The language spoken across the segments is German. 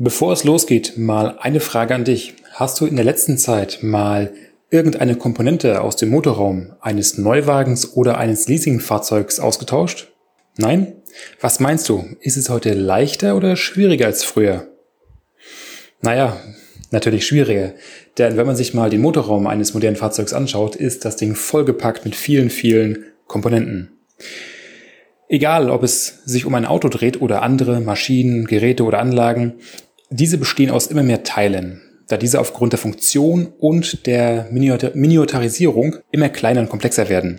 Bevor es losgeht, mal eine Frage an dich. Hast du in der letzten Zeit mal irgendeine Komponente aus dem Motorraum eines Neuwagens oder eines Leasingfahrzeugs ausgetauscht? Nein? Was meinst du? Ist es heute leichter oder schwieriger als früher? Naja, natürlich schwieriger. Denn wenn man sich mal den Motorraum eines modernen Fahrzeugs anschaut, ist das Ding vollgepackt mit vielen, vielen Komponenten. Egal, ob es sich um ein Auto dreht oder andere Maschinen, Geräte oder Anlagen, diese bestehen aus immer mehr Teilen, da diese aufgrund der Funktion und der Miniaturisierung immer kleiner und komplexer werden.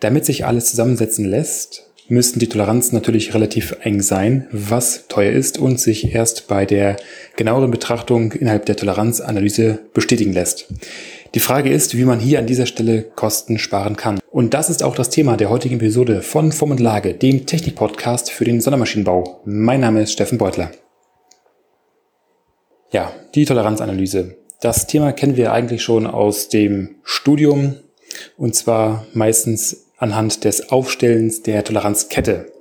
Damit sich alles zusammensetzen lässt, müssten die Toleranzen natürlich relativ eng sein, was teuer ist und sich erst bei der genaueren Betrachtung innerhalb der Toleranzanalyse bestätigen lässt. Die Frage ist, wie man hier an dieser Stelle Kosten sparen kann. Und das ist auch das Thema der heutigen Episode von Form und Lage, dem Technik-Podcast für den Sondermaschinenbau. Mein Name ist Steffen Beutler. Ja, die Toleranzanalyse. Das Thema kennen wir eigentlich schon aus dem Studium und zwar meistens anhand des Aufstellens der Toleranzkette.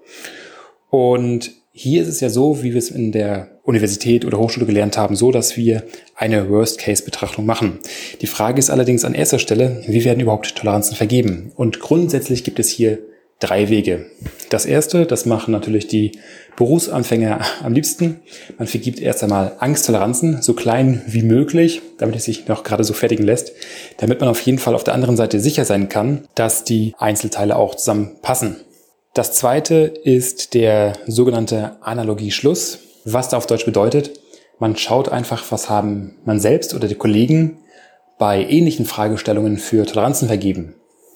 Und hier ist es ja so, wie wir es in der Universität oder Hochschule gelernt haben, so, dass wir eine Worst-Case-Betrachtung machen. Die Frage ist allerdings an erster Stelle, wie werden überhaupt Toleranzen vergeben? Und grundsätzlich gibt es hier drei Wege. Das erste, das machen natürlich die Berufsanfänger am liebsten. Man vergibt erst einmal Angsttoleranzen, so klein wie möglich, damit es sich noch gerade so fertigen lässt, damit man auf jeden Fall auf der anderen Seite sicher sein kann, dass die Einzelteile auch zusammenpassen. Das zweite ist der sogenannte Analogieschluss, was da auf Deutsch bedeutet, man schaut einfach, was haben man selbst oder die Kollegen bei ähnlichen Fragestellungen für Toleranzen vergeben.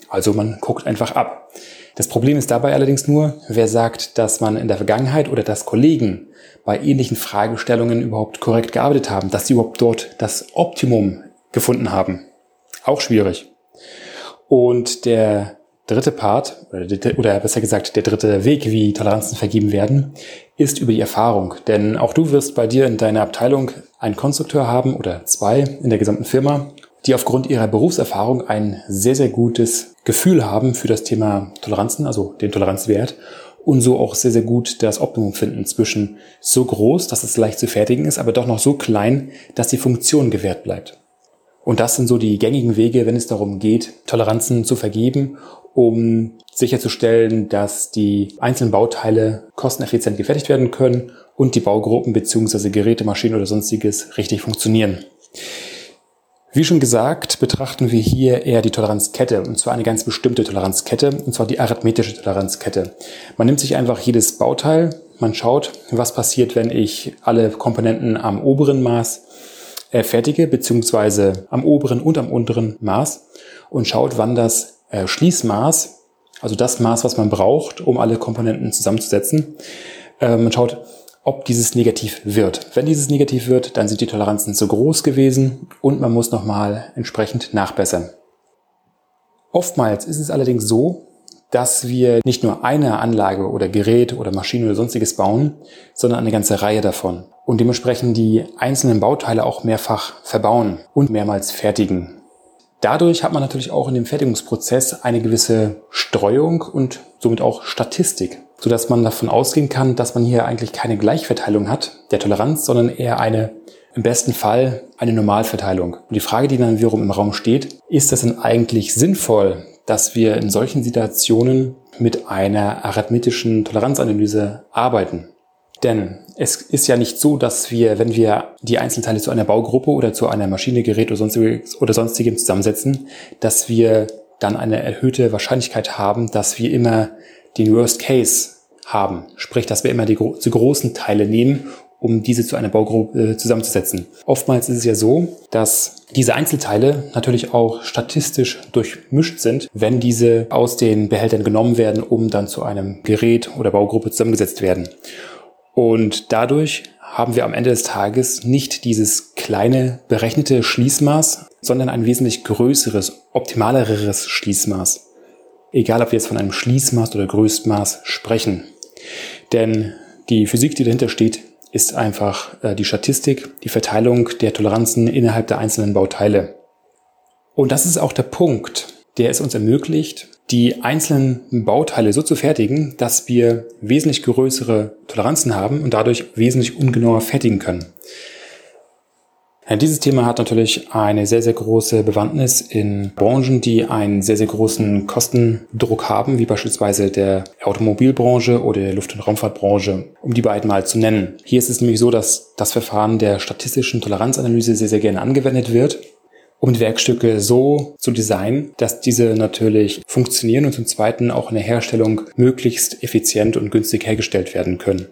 Also man guckt einfach ab. Das Problem ist dabei allerdings nur, wer sagt, dass man in der Vergangenheit oder dass Kollegen bei ähnlichen Fragestellungen überhaupt korrekt gearbeitet haben, dass sie überhaupt dort das Optimum gefunden haben. Auch schwierig. Und der dritte Part, oder besser gesagt der dritte Weg, wie Toleranzen vergeben werden, ist über die Erfahrung. Denn auch du wirst bei dir in deiner Abteilung einen Konstrukteur haben oder zwei in der gesamten Firma die aufgrund ihrer Berufserfahrung ein sehr, sehr gutes Gefühl haben für das Thema Toleranzen, also den Toleranzwert und so auch sehr, sehr gut das Optimum finden zwischen so groß, dass es leicht zu fertigen ist, aber doch noch so klein, dass die Funktion gewährt bleibt. Und das sind so die gängigen Wege, wenn es darum geht, Toleranzen zu vergeben, um sicherzustellen, dass die einzelnen Bauteile kosteneffizient gefertigt werden können und die Baugruppen bzw. Geräte, Maschinen oder sonstiges richtig funktionieren. Wie schon gesagt, betrachten wir hier eher die Toleranzkette, und zwar eine ganz bestimmte Toleranzkette, und zwar die arithmetische Toleranzkette. Man nimmt sich einfach jedes Bauteil, man schaut, was passiert, wenn ich alle Komponenten am oberen Maß äh, fertige, beziehungsweise am oberen und am unteren Maß, und schaut, wann das äh, Schließmaß, also das Maß, was man braucht, um alle Komponenten zusammenzusetzen, äh, man schaut, ob dieses negativ wird. Wenn dieses negativ wird, dann sind die Toleranzen zu groß gewesen und man muss nochmal entsprechend nachbessern. Oftmals ist es allerdings so, dass wir nicht nur eine Anlage oder Gerät oder Maschine oder sonstiges bauen, sondern eine ganze Reihe davon und dementsprechend die einzelnen Bauteile auch mehrfach verbauen und mehrmals fertigen. Dadurch hat man natürlich auch in dem Fertigungsprozess eine gewisse Streuung und somit auch Statistik sodass man davon ausgehen kann, dass man hier eigentlich keine Gleichverteilung hat der Toleranz, sondern eher eine, im besten Fall, eine Normalverteilung. Und die Frage, die dann wiederum im Raum steht, ist das denn eigentlich sinnvoll, dass wir in solchen Situationen mit einer arithmetischen Toleranzanalyse arbeiten? Denn es ist ja nicht so, dass wir, wenn wir die Einzelteile zu einer Baugruppe oder zu einer Maschine, Gerät oder, sonstiges, oder sonstigem zusammensetzen, dass wir dann eine erhöhte Wahrscheinlichkeit haben, dass wir immer den Worst Case haben. Sprich, dass wir immer die, die großen Teile nehmen, um diese zu einer Baugruppe äh, zusammenzusetzen. Oftmals ist es ja so, dass diese Einzelteile natürlich auch statistisch durchmischt sind, wenn diese aus den Behältern genommen werden, um dann zu einem Gerät oder Baugruppe zusammengesetzt werden. Und dadurch haben wir am Ende des Tages nicht dieses kleine berechnete Schließmaß, sondern ein wesentlich größeres, optimaleres Schließmaß. Egal, ob wir jetzt von einem Schließmaß oder Größtmaß sprechen. Denn die Physik, die dahinter steht, ist einfach äh, die Statistik, die Verteilung der Toleranzen innerhalb der einzelnen Bauteile. Und das ist auch der Punkt, der es uns ermöglicht, die einzelnen Bauteile so zu fertigen, dass wir wesentlich größere Toleranzen haben und dadurch wesentlich ungenauer fertigen können. Dieses Thema hat natürlich eine sehr, sehr große Bewandtnis in Branchen, die einen sehr, sehr großen Kostendruck haben, wie beispielsweise der Automobilbranche oder der Luft- und Raumfahrtbranche, um die beiden mal zu nennen. Hier ist es nämlich so, dass das Verfahren der statistischen Toleranzanalyse sehr, sehr gerne angewendet wird um Werkstücke so zu designen, dass diese natürlich funktionieren und zum Zweiten auch in der Herstellung möglichst effizient und günstig hergestellt werden können.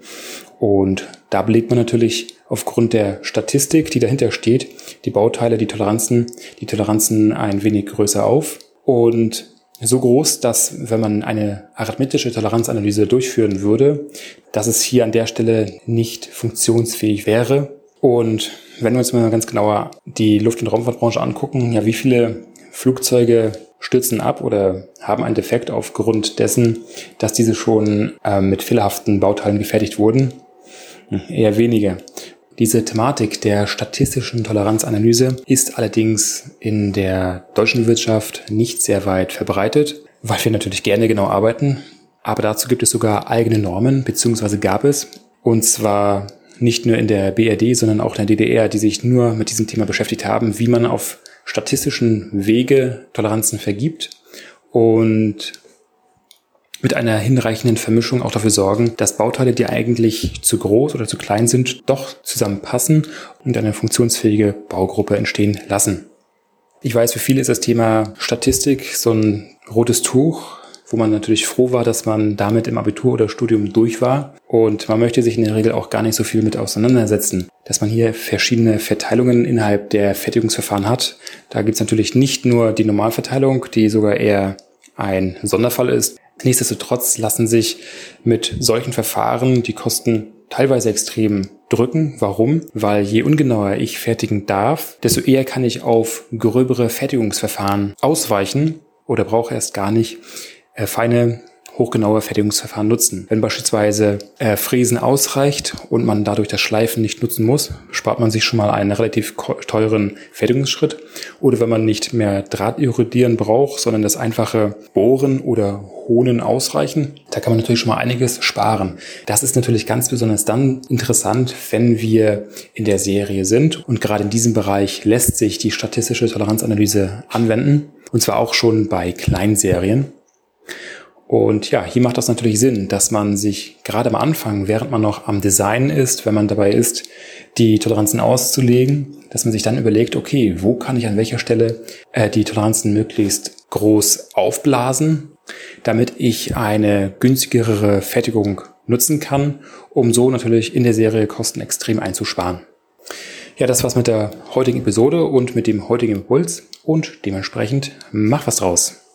Und da belegt man natürlich aufgrund der Statistik, die dahinter steht, die Bauteile, die Toleranzen, die Toleranzen ein wenig größer auf und so groß, dass wenn man eine arithmetische Toleranzanalyse durchführen würde, dass es hier an der Stelle nicht funktionsfähig wäre. Und wenn wir uns mal ganz genauer die Luft- und Raumfahrtbranche angucken, ja, wie viele Flugzeuge stürzen ab oder haben einen Defekt aufgrund dessen, dass diese schon äh, mit fehlerhaften Bauteilen gefertigt wurden? Eher wenige. Diese Thematik der statistischen Toleranzanalyse ist allerdings in der deutschen Wirtschaft nicht sehr weit verbreitet, weil wir natürlich gerne genau arbeiten. Aber dazu gibt es sogar eigene Normen, beziehungsweise gab es. Und zwar nicht nur in der BRD, sondern auch in der DDR, die sich nur mit diesem Thema beschäftigt haben, wie man auf statistischen Wege Toleranzen vergibt und mit einer hinreichenden Vermischung auch dafür sorgen, dass Bauteile, die eigentlich zu groß oder zu klein sind, doch zusammenpassen und eine funktionsfähige Baugruppe entstehen lassen. Ich weiß, für viele ist das Thema Statistik so ein rotes Tuch, wo man natürlich froh war, dass man damit im Abitur oder Studium durch war. Und man möchte sich in der Regel auch gar nicht so viel mit auseinandersetzen. Dass man hier verschiedene Verteilungen innerhalb der Fertigungsverfahren hat. Da gibt es natürlich nicht nur die Normalverteilung, die sogar eher ein Sonderfall ist. Nichtsdestotrotz lassen sich mit solchen Verfahren die Kosten teilweise extrem drücken. Warum? Weil je ungenauer ich fertigen darf, desto eher kann ich auf gröbere Fertigungsverfahren ausweichen oder brauche erst gar nicht äh, feine hochgenaue Fertigungsverfahren nutzen. Wenn beispielsweise äh, Fräsen ausreicht und man dadurch das Schleifen nicht nutzen muss, spart man sich schon mal einen relativ teuren Fertigungsschritt. Oder wenn man nicht mehr Drahtirodieren braucht, sondern das einfache Bohren oder Honen ausreichen, da kann man natürlich schon mal einiges sparen. Das ist natürlich ganz besonders dann interessant, wenn wir in der Serie sind. Und gerade in diesem Bereich lässt sich die statistische Toleranzanalyse anwenden. Und zwar auch schon bei Kleinserien. Und ja, hier macht das natürlich Sinn, dass man sich gerade am Anfang, während man noch am Design ist, wenn man dabei ist, die Toleranzen auszulegen, dass man sich dann überlegt, okay, wo kann ich an welcher Stelle äh, die Toleranzen möglichst groß aufblasen, damit ich eine günstigere Fertigung nutzen kann, um so natürlich in der Serie Kosten extrem einzusparen. Ja, das war's mit der heutigen Episode und mit dem heutigen Impuls und dementsprechend mach was draus.